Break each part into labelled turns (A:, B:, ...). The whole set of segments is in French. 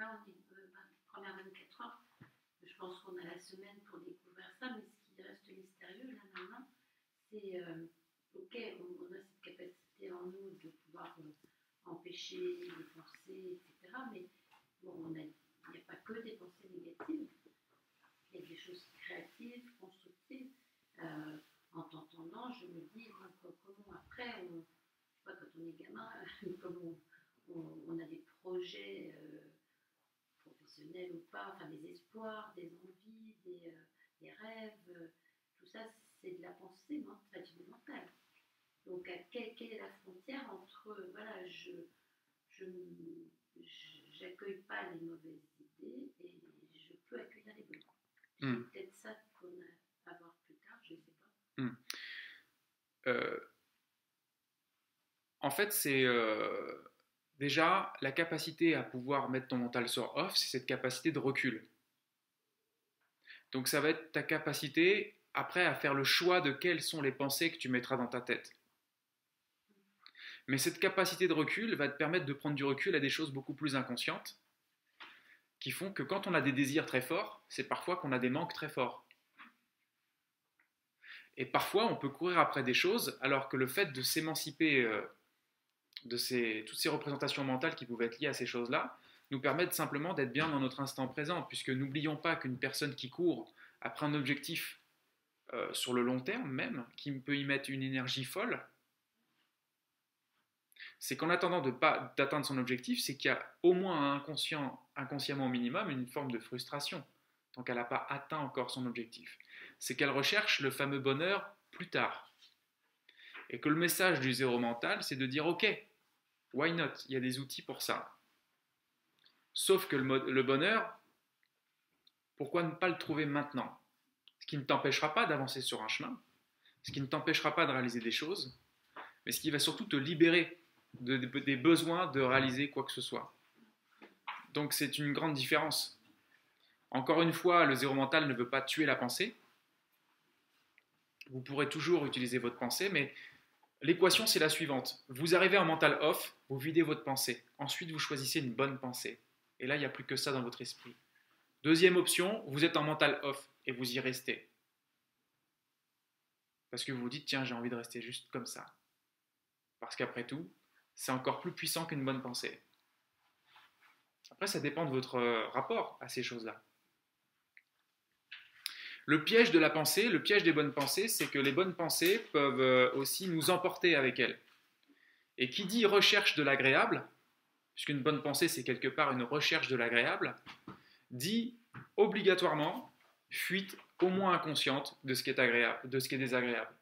A: là, on euh, première 24 heures. Je pense qu'on a la semaine pour découvrir ça, mais ce qui reste mystérieux là maintenant, c'est euh, ok, on, a cette capacité en nous de pouvoir euh, empêcher les pensées, etc. Mais bon, il n'y a pas que des pensées négatives. Il y a des choses créatives, constructives. en t'entendant, je me dis comment après, on, je sais pas, quand on est gamin, comment on, a des projets ou pas, enfin des espoirs, des envies, des, euh, des rêves, euh, tout ça c'est de la pensée enfin, du mental. Donc quelle, quelle, est la frontière entre, voilà, je j'accueille pas les mauvaises idées et je peux accueillir les bonnes. C'est hmm. peut-être ça qu'on a à voir plus tard, je ne sais pas. Hmm.
B: Euh, en fait, c'est Déjà, la capacité à pouvoir mettre ton mental sur off, c'est cette capacité de recul. Donc ça va être ta capacité après à faire le choix de quelles sont les pensées que tu mettras dans ta tête. Mais cette capacité de recul va te permettre de prendre du recul à des choses beaucoup plus inconscientes, qui font que quand on a des désirs très forts, c'est parfois qu'on a des manques très forts. Et parfois, on peut courir après des choses, alors que le fait de s'émanciper euh, de ces, toutes ces représentations mentales qui pouvaient être liées à ces choses-là, nous permettent simplement d'être bien dans notre instant présent, puisque n'oublions pas qu'une personne qui court après un objectif euh, sur le long terme même, qui peut y mettre une énergie folle, c'est qu'en attendant d'atteindre son objectif, c'est qu'il y a au moins inconsciemment au minimum une forme de frustration, tant qu'elle n'a pas atteint encore son objectif. C'est qu'elle recherche le fameux bonheur plus tard. Et que le message du zéro mental, c'est de dire, ok, Why not? Il y a des outils pour ça. Sauf que le, bonheur, pourquoi ne pas le trouver maintenant? Ce qui ne t'empêchera pas d'avancer sur un chemin, ce qui ne t'empêchera pas de réaliser des choses, mais ce qui va surtout te libérer des besoins de réaliser quoi que ce soit. Donc c'est une grande différence. Encore une fois, le zéro mental ne veut pas tuer la pensée. Vous pourrez toujours utiliser votre pensée, mais L'équation, c'est la suivante. Vous arrivez en mental off, vous videz votre pensée. Ensuite, vous choisissez une bonne pensée. Et là, il n'y a plus que ça dans votre esprit. Deuxième option, vous êtes en mental off et vous y restez. Parce que vous vous dites, tiens, j'ai envie de rester juste comme ça. Parce qu'après tout, c'est encore plus puissant qu'une bonne pensée. Après, ça dépend de votre rapport à ces choses-là. Le piège de la pensée, le piège des bonnes pensées, c'est que les bonnes pensées peuvent euh, aussi nous emporter avec elles. Et qui dit recherche de l'agréable, puisqu'une bonne pensée c'est quelque part une recherche de l'agréable, dit obligatoirement fuite au moins inconsciente de ce qui est agréable, de ce qui est désagréable.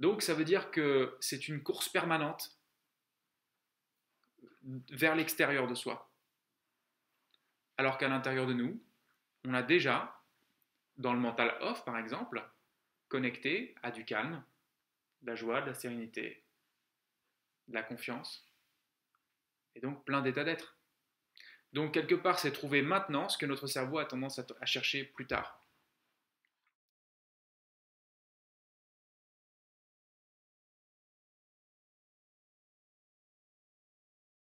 B: Donc ça veut dire que c'est une course permanente vers l'extérieur de soi. Alors qu'à l'intérieur de nous, on a déjà dans le mental off, par exemple, connecté à du calme, de la joie, de la sérénité, de la confiance, et donc plein d'états d'être. Donc quelque part, c'est trouver maintenant ce que notre cerveau a tendance à, chercher plus tard.